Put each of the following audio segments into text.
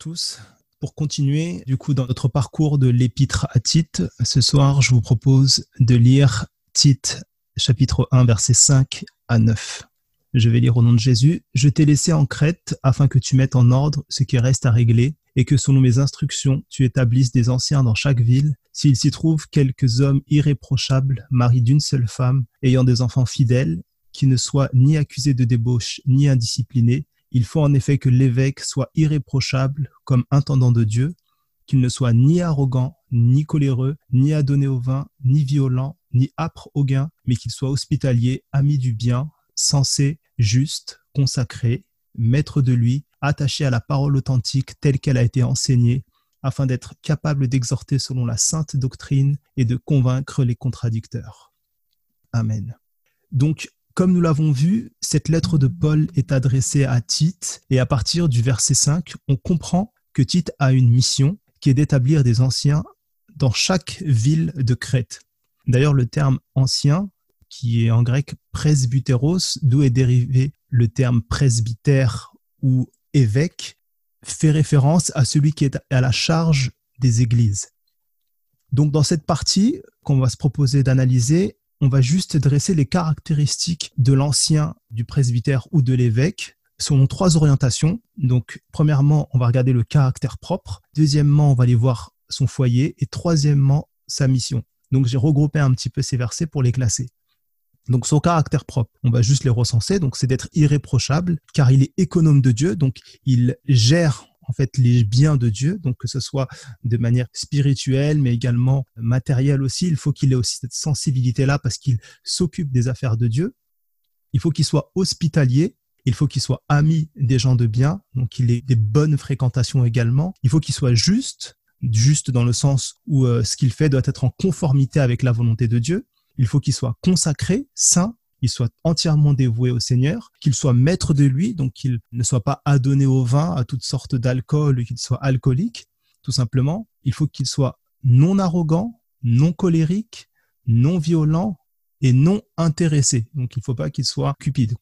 tous. Pour continuer, du coup, dans notre parcours de l'épître à Tite, ce soir, je vous propose de lire Tite, chapitre 1, versets 5 à 9. Je vais lire au nom de Jésus. Je t'ai laissé en Crète afin que tu mettes en ordre ce qui reste à régler et que selon mes instructions, tu établisses des anciens dans chaque ville. S'il s'y trouve quelques hommes irréprochables, maris d'une seule femme, ayant des enfants fidèles, qui ne soient ni accusés de débauche ni indisciplinés, il faut en effet que l'évêque soit irréprochable comme intendant de Dieu, qu'il ne soit ni arrogant, ni coléreux, ni adonné au vin, ni violent, ni âpre au gain, mais qu'il soit hospitalier, ami du bien, sensé, juste, consacré, maître de lui, attaché à la parole authentique telle qu'elle a été enseignée, afin d'être capable d'exhorter selon la sainte doctrine et de convaincre les contradicteurs. Amen. Donc, comme nous l'avons vu, cette lettre de Paul est adressée à Tite et à partir du verset 5, on comprend que Tite a une mission qui est d'établir des anciens dans chaque ville de Crète. D'ailleurs, le terme ancien, qui est en grec presbyteros, d'où est dérivé le terme presbytère ou évêque, fait référence à celui qui est à la charge des églises. Donc dans cette partie qu'on va se proposer d'analyser, on va juste dresser les caractéristiques de l'ancien, du presbytère ou de l'évêque selon trois orientations. Donc, premièrement, on va regarder le caractère propre. Deuxièmement, on va aller voir son foyer. Et troisièmement, sa mission. Donc, j'ai regroupé un petit peu ces versets pour les classer. Donc, son caractère propre, on va juste les recenser. Donc, c'est d'être irréprochable, car il est économe de Dieu. Donc, il gère en fait les biens de Dieu, donc que ce soit de manière spirituelle, mais également matérielle aussi. Il faut qu'il ait aussi cette sensibilité-là parce qu'il s'occupe des affaires de Dieu. Il faut qu'il soit hospitalier. Il faut qu'il soit ami des gens de bien, donc il ait des bonnes fréquentations également. Il faut qu'il soit juste, juste dans le sens où euh, ce qu'il fait doit être en conformité avec la volonté de Dieu. Il faut qu'il soit consacré, saint, qu'il soit entièrement dévoué au Seigneur, qu'il soit maître de lui, donc qu'il ne soit pas adonné au vin, à toutes sortes d'alcool, qu'il soit alcoolique, tout simplement. Il faut qu'il soit non arrogant, non colérique, non violent et non intéressé. Donc il ne faut pas qu'il soit cupide.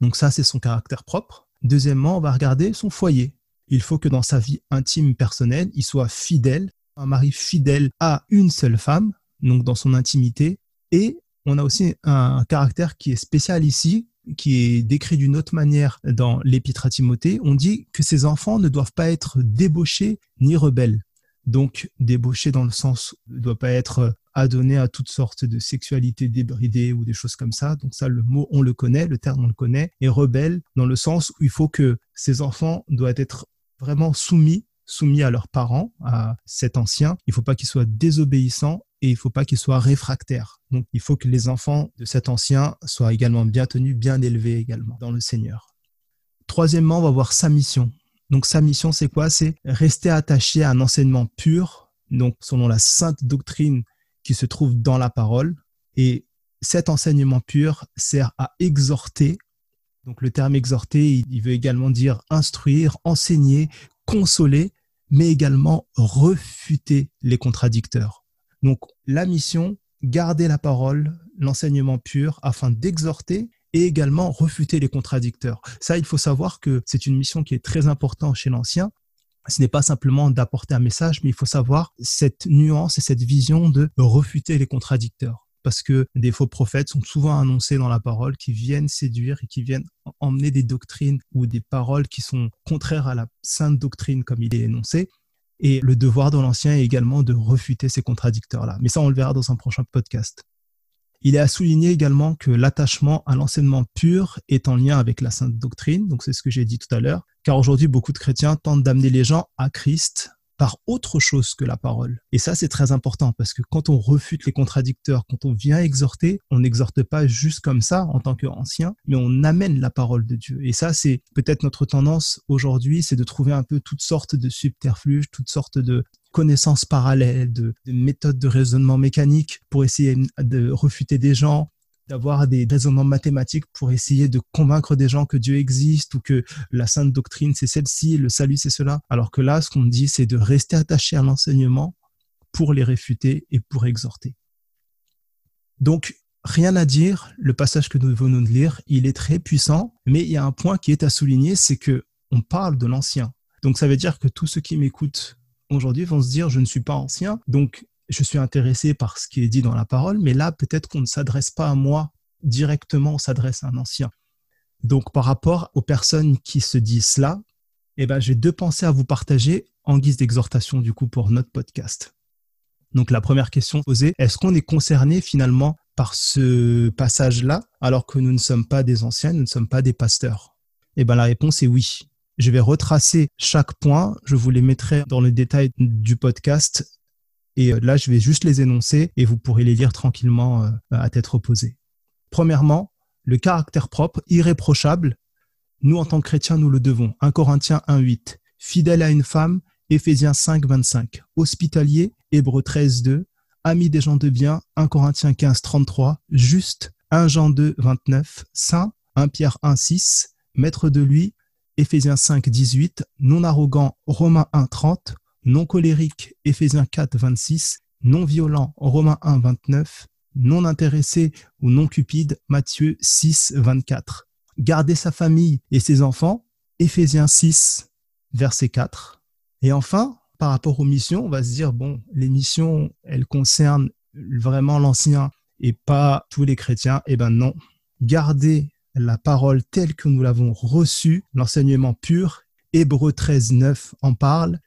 Donc ça, c'est son caractère propre. Deuxièmement, on va regarder son foyer. Il faut que dans sa vie intime personnelle, il soit fidèle, un mari fidèle à une seule femme, donc dans son intimité, et on a aussi un caractère qui est spécial ici, qui est décrit d'une autre manière dans l'Épître à Timothée. On dit que ces enfants ne doivent pas être débauchés ni rebelles. Donc, débauchés dans le sens ne doit pas être adonné à toutes sortes de sexualité débridée ou des choses comme ça. Donc ça, le mot, on le connaît, le terme, on le connaît. Et rebelle dans le sens où il faut que ces enfants doivent être vraiment soumis soumis à leurs parents, à cet ancien. Il ne faut pas qu'ils soient désobéissants et il ne faut pas qu'ils soient réfractaires. Donc, il faut que les enfants de cet ancien soient également bien tenus, bien élevés également dans le Seigneur. Troisièmement, on va voir sa mission. Donc, sa mission, c'est quoi? C'est rester attaché à un enseignement pur, donc selon la sainte doctrine qui se trouve dans la parole. Et cet enseignement pur sert à exhorter. Donc, le terme exhorter, il veut également dire instruire, enseigner, consoler, mais également refuter les contradicteurs. Donc la mission, garder la parole, l'enseignement pur, afin d'exhorter et également refuter les contradicteurs. Ça, il faut savoir que c'est une mission qui est très importante chez l'ancien. Ce n'est pas simplement d'apporter un message, mais il faut savoir cette nuance et cette vision de refuter les contradicteurs parce que des faux prophètes sont souvent annoncés dans la parole qui viennent séduire et qui viennent emmener des doctrines ou des paroles qui sont contraires à la sainte doctrine comme il est énoncé. Et le devoir de l'ancien est également de refuter ces contradicteurs-là. Mais ça, on le verra dans un prochain podcast. Il est à souligner également que l'attachement à l'enseignement pur est en lien avec la sainte doctrine, donc c'est ce que j'ai dit tout à l'heure, car aujourd'hui beaucoup de chrétiens tentent d'amener les gens à Christ par autre chose que la parole. Et ça, c'est très important parce que quand on refute les contradicteurs, quand on vient exhorter, on n'exhorte pas juste comme ça en tant qu'ancien, mais on amène la parole de Dieu. Et ça, c'est peut-être notre tendance aujourd'hui, c'est de trouver un peu toutes sortes de subterfuges, toutes sortes de connaissances parallèles, de, de méthodes de raisonnement mécanique pour essayer de refuter des gens, d'avoir des raisonnements mathématiques pour essayer de convaincre des gens que Dieu existe ou que la sainte doctrine c'est celle-ci, le salut c'est cela. Alors que là, ce qu'on dit, c'est de rester attaché à l'enseignement pour les réfuter et pour exhorter. Donc, rien à dire, le passage que nous venons de lire, il est très puissant, mais il y a un point qui est à souligner, c'est que on parle de l'ancien. Donc ça veut dire que tous ceux qui m'écoutent aujourd'hui vont se dire, je ne suis pas ancien, donc je suis intéressé par ce qui est dit dans la parole, mais là, peut-être qu'on ne s'adresse pas à moi directement, on s'adresse à un ancien. Donc par rapport aux personnes qui se disent cela, eh ben, j'ai deux pensées à vous partager en guise d'exhortation du coup pour notre podcast. Donc la première question posée, est-ce qu'on est concerné finalement par ce passage-là alors que nous ne sommes pas des anciens, nous ne sommes pas des pasteurs? Eh bien la réponse est oui. Je vais retracer chaque point, je vous les mettrai dans le détail du podcast et euh, là je vais juste les énoncer et vous pourrez les lire tranquillement euh, à tête reposée. Premièrement, le caractère propre, irréprochable, nous en tant que chrétiens, nous le devons. 1 Corinthiens 1.8. Fidèle à une femme, Éphésiens 5.25. Hospitalier, Hébreux 13.2. Ami des gens de bien, 1 Corinthiens 15.33. Juste, 1 Jean 2.29. Saint, 1 Pierre 1.6. Maître de lui, Éphésiens 5.18. Non arrogant, Romains 1.30. Non colérique, Éphésiens 4.26. Non violent, Romains 1.29 non intéressé ou non cupide, Matthieu 6, 24. Garder sa famille et ses enfants, Éphésiens 6, verset 4. Et enfin, par rapport aux missions, on va se dire, bon, les missions, elles concernent vraiment l'ancien et pas tous les chrétiens. Eh ben non. Garder la parole telle que nous l'avons reçue, l'enseignement pur, Hébreu 13, 9 en parle.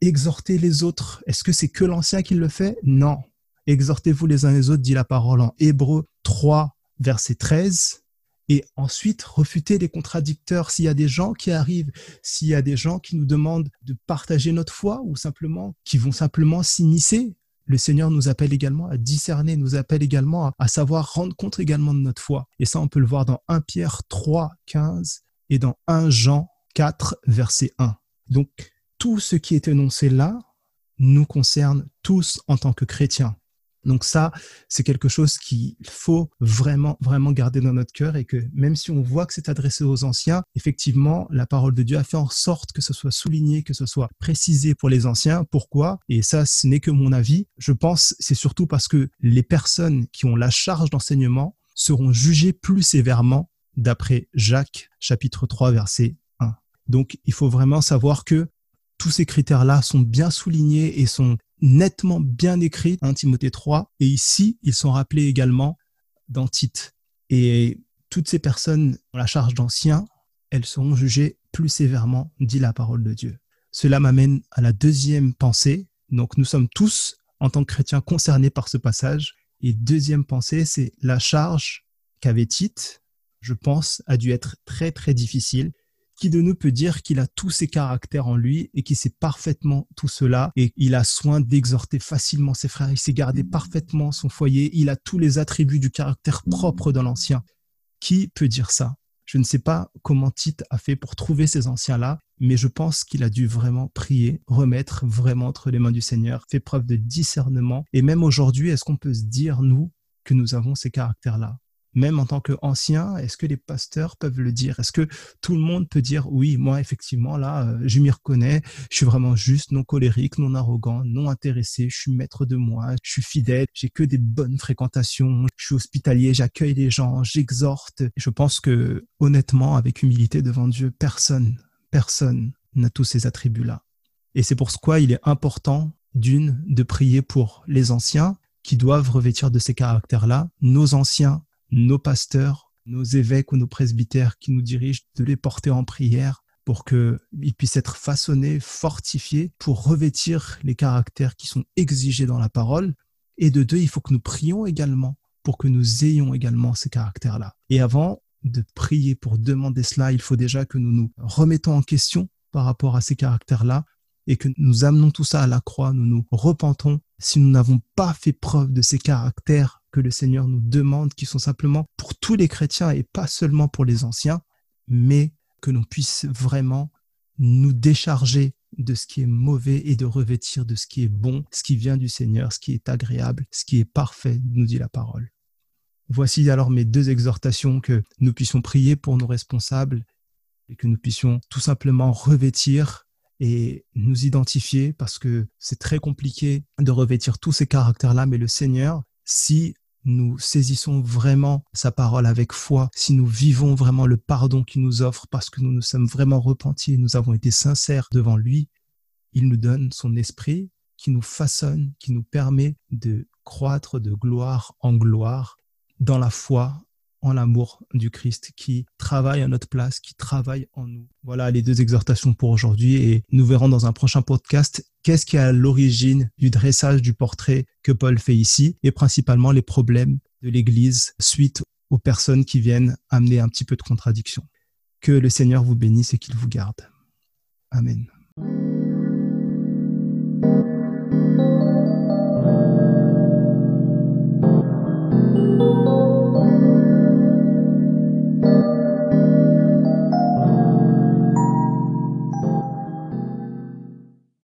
Exhorter les autres, est-ce que c'est que l'ancien qui le fait? Non. Exhortez-vous les uns les autres, dit la parole en Hébreu 3, verset 13. Et ensuite, refutez les contradicteurs. S'il y a des gens qui arrivent, s'il y a des gens qui nous demandent de partager notre foi ou simplement qui vont simplement s'immiscer, le Seigneur nous appelle également à discerner, nous appelle également à, savoir rendre compte également de notre foi. Et ça, on peut le voir dans 1 Pierre 3, 15 et dans 1 Jean 4, verset 1. Donc, tout ce qui est énoncé là nous concerne tous en tant que chrétiens. Donc ça, c'est quelque chose qu'il faut vraiment, vraiment garder dans notre cœur et que même si on voit que c'est adressé aux anciens, effectivement, la parole de Dieu a fait en sorte que ce soit souligné, que ce soit précisé pour les anciens. Pourquoi? Et ça, ce n'est que mon avis. Je pense c'est surtout parce que les personnes qui ont la charge d'enseignement seront jugées plus sévèrement d'après Jacques chapitre 3 verset 1. Donc il faut vraiment savoir que tous ces critères-là sont bien soulignés et sont nettement bien écrits en Timothée 3. Et ici, ils sont rappelés également dans Tite. Et toutes ces personnes ont la charge d'anciens, elles seront jugées plus sévèrement, dit la parole de Dieu. Cela m'amène à la deuxième pensée. Donc nous sommes tous, en tant que chrétiens, concernés par ce passage. Et deuxième pensée, c'est la charge qu'avait Tite, je pense, a dû être très très difficile qui de nous peut dire qu'il a tous ces caractères en lui et qu'il sait parfaitement tout cela et il a soin d'exhorter facilement ses frères, il sait garder parfaitement son foyer, il a tous les attributs du caractère propre de l'ancien. Qui peut dire ça? Je ne sais pas comment Tite a fait pour trouver ces anciens-là, mais je pense qu'il a dû vraiment prier, remettre vraiment entre les mains du Seigneur, fait preuve de discernement. Et même aujourd'hui, est-ce qu'on peut se dire, nous, que nous avons ces caractères-là? Même en tant qu'ancien, est-ce que les pasteurs peuvent le dire? Est-ce que tout le monde peut dire oui, moi effectivement là, euh, je m'y reconnais, je suis vraiment juste, non colérique, non arrogant, non intéressé, je suis maître de moi, je suis fidèle, j'ai que des bonnes fréquentations, je suis hospitalier, j'accueille les gens, j'exhorte. Je pense que honnêtement, avec humilité devant Dieu, personne, personne n'a tous ces attributs-là. Et c'est pour ce quoi il est important d'une de prier pour les anciens qui doivent revêtir de ces caractères-là, nos anciens nos pasteurs, nos évêques ou nos presbytères qui nous dirigent, de les porter en prière pour qu'ils puissent être façonnés, fortifiés pour revêtir les caractères qui sont exigés dans la parole. Et de deux, il faut que nous prions également pour que nous ayons également ces caractères-là. Et avant de prier pour demander cela, il faut déjà que nous nous remettons en question par rapport à ces caractères-là et que nous amenons tout ça à la croix, nous nous repentons si nous n'avons pas fait preuve de ces caractères que le Seigneur nous demande, qui sont simplement pour tous les chrétiens et pas seulement pour les anciens, mais que l'on puisse vraiment nous décharger de ce qui est mauvais et de revêtir de ce qui est bon, ce qui vient du Seigneur, ce qui est agréable, ce qui est parfait, nous dit la parole. Voici alors mes deux exhortations que nous puissions prier pour nos responsables et que nous puissions tout simplement revêtir et nous identifier parce que c'est très compliqué de revêtir tous ces caractères-là, mais le Seigneur, si nous saisissons vraiment sa parole avec foi, si nous vivons vraiment le pardon qu'il nous offre parce que nous nous sommes vraiment repentis, nous avons été sincères devant lui, il nous donne son esprit qui nous façonne, qui nous permet de croître de gloire en gloire dans la foi, en l'amour du Christ qui travaille à notre place, qui travaille en nous. Voilà les deux exhortations pour aujourd'hui et nous verrons dans un prochain podcast qu'est-ce qui est à l'origine du dressage du portrait que Paul fait ici et principalement les problèmes de l'Église suite aux personnes qui viennent amener un petit peu de contradiction. Que le Seigneur vous bénisse et qu'il vous garde. Amen.